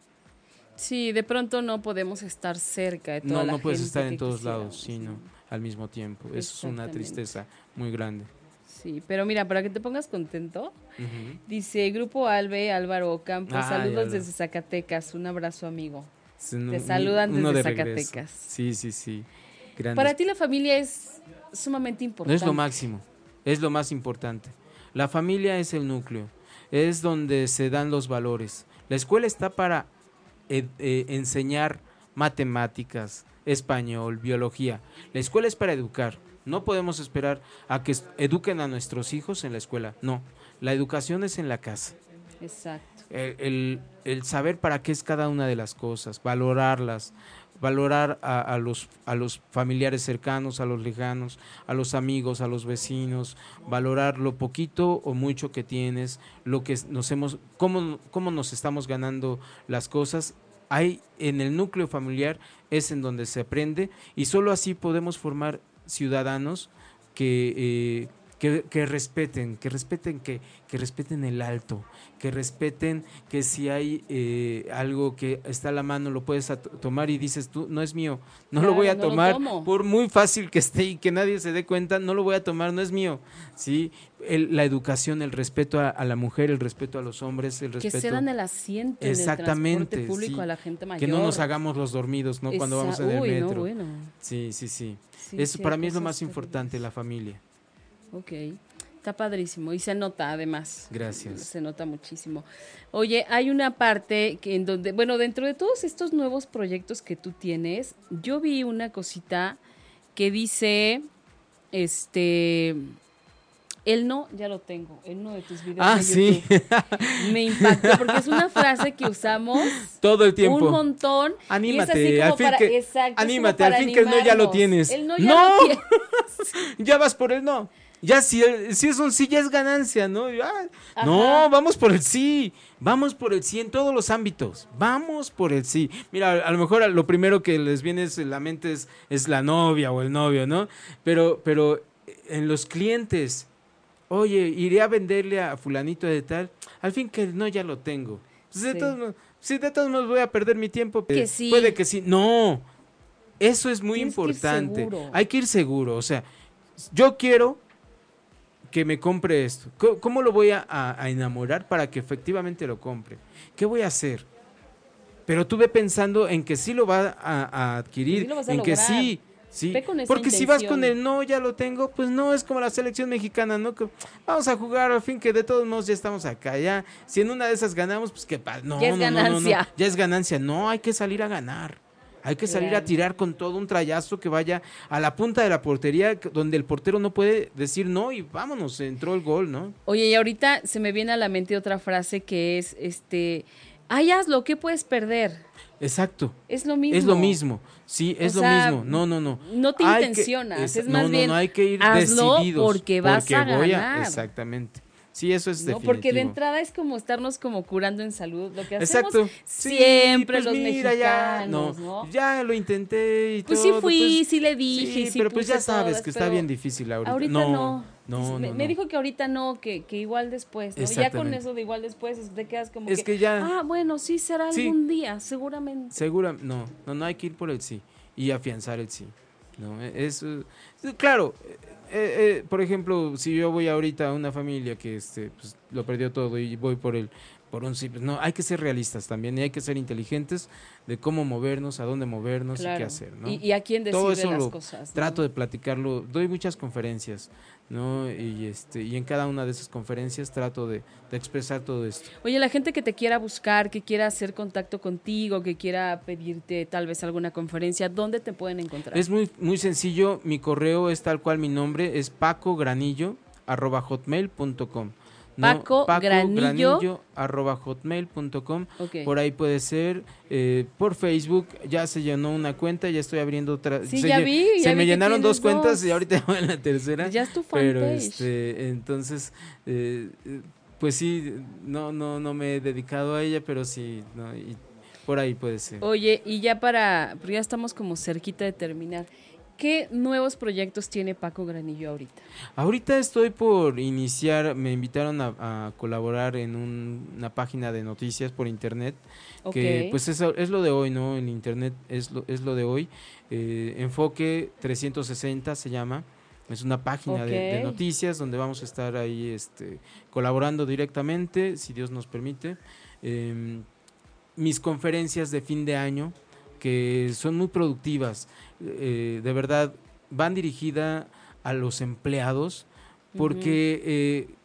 Sí, de pronto no podemos estar cerca de toda
No, no puedes estar en todos lados, sino al mismo tiempo. Eso es una tristeza muy grande.
Sí, pero mira, para que te pongas contento, dice Grupo Albe, Álvaro Campos, ah, saludos desde Zacatecas, un abrazo amigo. Te saludan desde Zacatecas.
Sí, sí, sí.
Para ti la familia es sumamente importante.
es lo máximo, es lo más importante. La familia es el núcleo, es donde se dan los valores. La escuela está para eh, eh, enseñar matemáticas, español, biología. La escuela es para educar. No podemos esperar a que eduquen a nuestros hijos en la escuela. No, la educación es en la casa.
Exacto.
El, saber para qué es cada una de las cosas, valorarlas, valorar a, los, a los familiares cercanos, a los lejanos, a los amigos, a los vecinos, valorar lo poquito o mucho que tienes, lo que nos hemos, cómo, cómo nos estamos ganando las cosas. Hay en el núcleo familiar es en donde se aprende y solo así podemos formar ciudadanos que, eh, que, que respeten, que respeten, que, que respeten el alto, que respeten que si hay eh, algo que está a la mano lo puedes tomar y dices tú, no es mío, no lo voy a tomar, por muy fácil que esté y que nadie se dé cuenta, no lo voy a tomar, no es mío, ¿sí? la educación, el respeto a, la mujer, el respeto a los hombres, el respeto...
Que se dan el asiento Exactamente, en el público a la gente mayor.
Que no nos hagamos los dormidos, ¿no? Cuando vamos en el metro. Sí, sí, sí. Eso para mí es lo más importante, la familia.
Ok. Está padrísimo y se nota además.
Gracias.
Se nota muchísimo. Oye, hay una parte que en donde, bueno, dentro de todos estos nuevos proyectos que tú tienes, yo vi una cosita que dice, este, el no, ya lo tengo, el no de tus videos.
Ah, sí.
Me impactó porque es una frase que usamos
todo el tiempo.
Un montón.
Anímate, al fin que, anímate, al fin que el no ya lo tienes.
El no ya lo tienes.
ya vas por el no. Ya si, si es un sí, ya es ganancia, ¿no? no, vamos por el sí. Vamos por el sí en todos los ámbitos. Vamos por el sí. Mira, a, lo mejor lo primero que les viene a la mente es, es la novia o el novio, ¿no? Pero, pero en los clientes, oye, iré a venderle a fulanito de tal, al fin que no, ya lo tengo. Pues de todos si de todos modos voy a perder mi tiempo, que sí. puede que sí. No, eso es muy importante. Hay que ir seguro. O sea, yo quiero que me compre esto. ¿Cómo, lo voy a, enamorar para que efectivamente lo compre? ¿Qué voy a hacer? Pero tú ve pensando en que sí lo va a, adquirir, en que sí, sí. Porque si vas con el no, ya lo tengo, pues no, es como la selección mexicana, ¿no? Que vamos a jugar, al fin que de todos modos ya estamos acá, ya. Si en una de esas ganamos, pues que no,
ya es ganancia.
ya es ganancia. No, hay que salir a ganar. Hay que salir a tirar con todo un trayazo que vaya a la punta de la portería, donde el portero no puede decir no y vámonos, entró el gol, ¿no?
Oye, y ahorita se me viene a la mente otra frase que es, este, ay, hazlo, ¿qué puedes perder?
Exacto.
Es lo mismo.
Es lo mismo. Sí, es lo mismo. No, no, no.
No te intencionas, es, más bien.
No, no, hay que ir
hazlo porque vas a ganar.
exactamente. Sí, eso es no,
Porque de entrada es como estarnos como curando en salud, lo que hacemos Exacto. siempre pues los mexicanos, ya, no,
Ya lo intenté y
pues
todo.
Sí fui, pues sí le dije, sí,
pero pues ya sabes que está bien difícil ahorita.
Ahorita
no.
No,
me,
me, dijo que ahorita no, que, que igual después, ¿no? Ya con eso de igual después te quedas como
es que, ya,
ah, bueno, sí será algún día, seguramente.
Segura, no, no, no hay que ir por el sí y afianzar el sí. No, es, claro, eh, eh, por ejemplo, si yo voy ahorita a una familia que este, pues, lo perdió todo y voy por el por un simple, no, hay que ser realistas también y hay que ser inteligentes de cómo movernos, a dónde movernos y qué hacer, ¿no?
Y, a quién decirle Todo eso las cosas.
Trato de platicarlo, doy muchas conferencias, ¿no? Y este y en cada una de esas conferencias trato de, de, expresar todo esto.
Oye, la gente que te quiera buscar, que quiera hacer contacto contigo, que quiera pedirte tal vez alguna conferencia, ¿dónde te pueden encontrar?
Es muy muy sencillo, mi correo es tal cual mi nombre es pacogranillo hotmail.com
Paco, Granillo,
arroba hotmail.com. Por ahí puede ser. Eh, por Facebook ya se llenó una cuenta, ya estoy abriendo otra.
Sí, se ya vi.
se me llenaron dos, cuentas y ahorita voy en la tercera.
Ya es tu
fanpage. Pero este, entonces, eh, pues sí, no, no, no me he dedicado a ella, pero sí, no, y por ahí puede ser.
Oye, y ya para, ya estamos como cerquita de terminar. ¿Qué nuevos proyectos tiene Paco Granillo ahorita?
Ahorita estoy por iniciar, me invitaron a, colaborar en una página de noticias por internet, que pues es, es, lo de hoy, ¿no? En internet es lo, es lo de hoy. Eh, Enfoque 360 se llama. Es una página de, noticias donde vamos a estar ahí este, colaborando directamente, si Dios nos permite. Em, mis conferencias de fin de año, que son muy productivas. Eh, de verdad, van dirigidas a los empleados porque eh,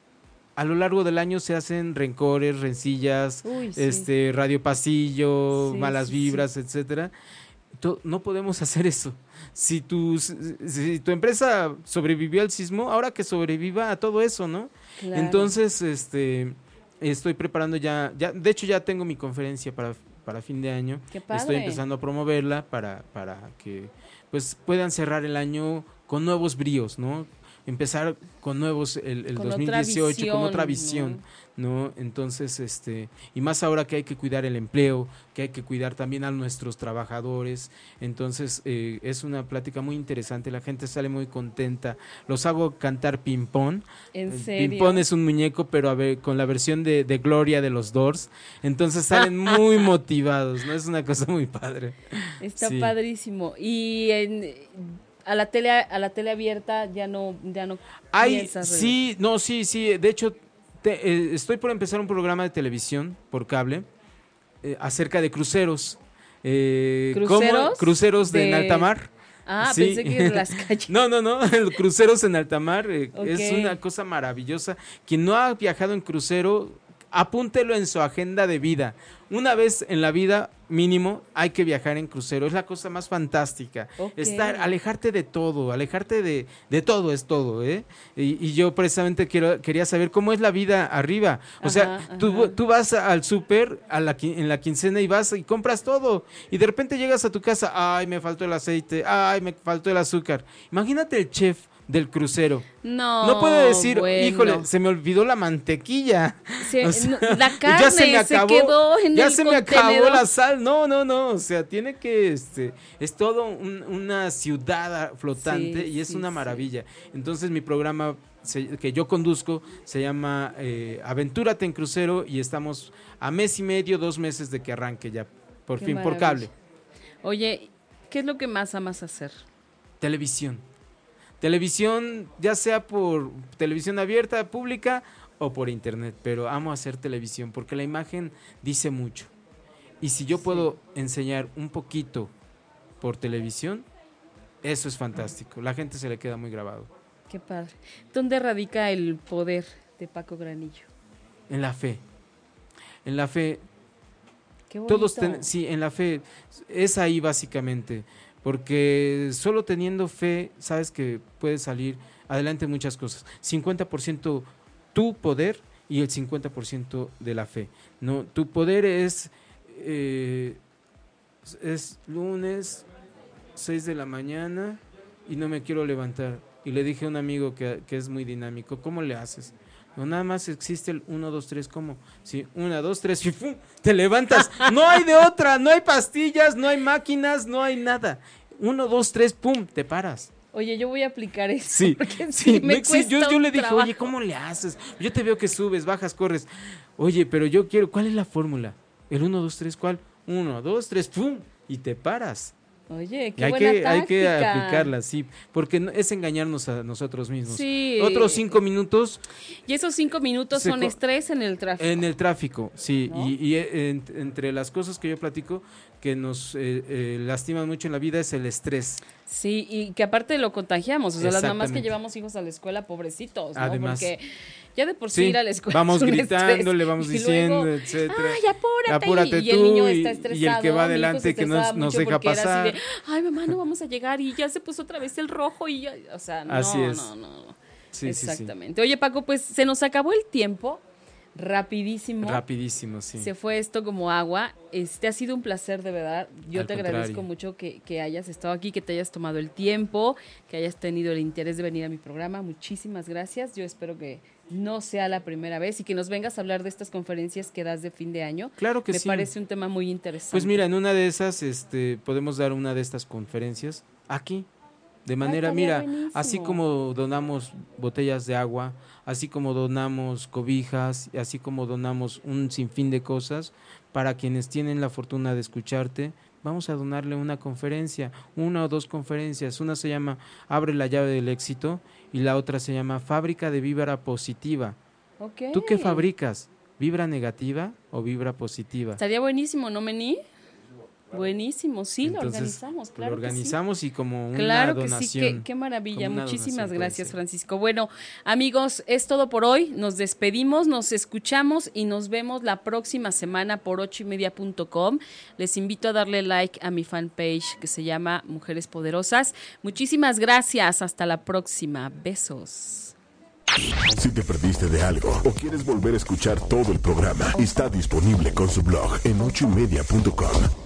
a lo largo del año se hacen rencores, rencillas, este radio pasillo, malas vibras, etcétera. No podemos hacer eso. Si tu, si tu empresa sobrevivió al sismo, ahora que sobreviva a todo eso, ¿no? Entonces, este, estoy preparando ya, ya, de hecho ya tengo mi conferencia para, para fin de año. Estoy empezando a promoverla para, para que pues puedan cerrar el año con nuevos bríos, ¿no? Empezar con nuevos el, el 2018 con otra visión, ¿no? Entonces, este, y más ahora que hay que cuidar el empleo, que hay que cuidar también a nuestros trabajadores, entonces eh, es una plática muy interesante, la gente sale muy contenta, los hago cantar ping-pong,
¿En serio?
ping-pong es un muñeco, pero a ver, con la versión de, de Gloria de los Doors, entonces salen muy motivados, ¿no? Es una cosa muy padre.
Está padrísimo. Y en a la tele a la tele abierta ya no ya no
hay sí no sí sí. De hecho eh, estoy por empezar un programa de televisión por cable eh, acerca de cruceros.
Eh, cruceros
cruceros de, en alta mar.
Ah, pensé que en las calles.
no, no, no, el cruceros en alta mar es una cosa maravillosa. Quien no ha viajado en crucero, apúntelo en su agenda de vida. Una vez en la vida mínimo hay que viajar en crucero. Es la cosa más fantástica. Estar, alejarte de todo, alejarte de, de todo es todo, ¿eh? Y, yo precisamente quiero, quería saber cómo es la vida arriba. O sea, tú, tú, vas al súper en la quincena y vas y compras todo. Y de repente llegas a tu casa, ay, me faltó el aceite, ay, me faltó el azúcar. Imagínate el chef del crucero.
No.
No puede decir, híjole, se me olvidó la mantequilla.
la carne ya se, me acabó, quedó en
Ya se me acabó la sal. No, no, no. O sea, tiene que, este, es todo una ciudad flotante y es una maravilla. Entonces mi programa que yo conduzco se llama eh, Aventúrate en Crucero y estamos a mes y medio, dos meses de que arranque ya, por fin, por cable.
Oye, ¿qué es lo que más amas hacer?
Televisión televisión, ya sea por televisión abierta, pública o por internet, pero amo hacer televisión porque la imagen dice mucho. Y si yo puedo enseñar un poquito por televisión, eso es fantástico. La gente se le queda muy grabado.
Qué padre. ¿Dónde radica el poder de Paco Granillo?
En la fe. En la fe. Qué Todos sí, en la fe. Es ahí básicamente porque solo teniendo fe sabes que puedes salir adelante muchas cosas. 50% tu poder y el 50% de la fe. No, tu poder es eh, es lunes 6 de la mañana y no me quiero levantar. Y le dije a un amigo que, que es muy dinámico, ¿cómo le haces? No, nada más existe el 1, 2, 3, ¿cómo? Sí, 1, 2, 3 y ¡fum! te levantas. No hay de otra, no hay pastillas, no hay máquinas, no hay nada. 1, 2, 3, ¡pum! te paras.
Oye, yo voy a aplicar eso.
Sí, sí, me yo, yo le dije, oye, ¿cómo le haces? Yo te veo que subes, bajas, corres. Oye, pero yo quiero, ¿cuál es la fórmula? El 1, 2, 3, ¿cuál? 1, 2, 3, ¡pum! Y te paras.
Oye, qué hay buena
que, Hay que aplicarla, sí, porque es engañarnos a nosotros mismos. Sí. Otros cinco minutos.
Y esos cinco minutos son estrés en el tráfico.
En el tráfico, sí. Y, entre las cosas que yo platico que nos eh, eh, lastiman mucho en la vida es el estrés.
Sí, y que aparte lo contagiamos. O sea, las mamás que llevamos hijos a la escuela, pobrecitos, ¿no? Además, porque ya de por sí, ir a la escuela.
Vamos gritando, le vamos diciendo, etcétera.
Ay, apúrate. y, el niño está estresado.
Y el que va adelante que nos, nos deja pasar.
Ay, mamá, no vamos a llegar y ya se puso otra vez el rojo y ya. O sea, no,
Así es.
no, no. Sí, Exactamente. Oye, Paco, pues se nos acabó el tiempo rapidísimo.
Rapidísimo, sí.
Se fue esto como agua. Este ha sido un placer de verdad. Yo te agradezco mucho que, que, hayas estado aquí, que te hayas tomado el tiempo, que hayas tenido el interés de venir a mi programa. Muchísimas gracias. Yo espero que no sea la primera vez y que nos vengas a hablar de estas conferencias que das de fin de año.
Claro que
Me
sí.
Me parece un tema muy interesante.
Pues mira, en una de esas este, podemos dar una de estas conferencias aquí. De manera, mira, así como donamos botellas de agua, así como donamos cobijas, así como donamos un sinfín de cosas, para quienes tienen la fortuna de escucharte, vamos a donarle una conferencia, una o dos conferencias. Una se llama Abre la llave del éxito y la otra se llama Fábrica de vibra positiva. ¿Tú qué fabricas? ¿Vibra negativa o vibra positiva?
Estaría buenísimo, ¿no, Mení? Buenísimo, sí, lo organizamos, claro.
Lo organizamos y como una
claro
donación.
Que sí, qué, maravilla. Muchísimas gracias, Francisco. Bueno, amigos, es todo por hoy. Nos despedimos, nos escuchamos y nos vemos la próxima semana por ocho y media punto com. Les invito a darle like a mi fanpage que se llama Mujeres Poderosas. Muchísimas gracias. Hasta la próxima. Besos.
Si te perdiste de algo o quieres volver a escuchar todo el programa, está disponible con su blog en ochoymedia.com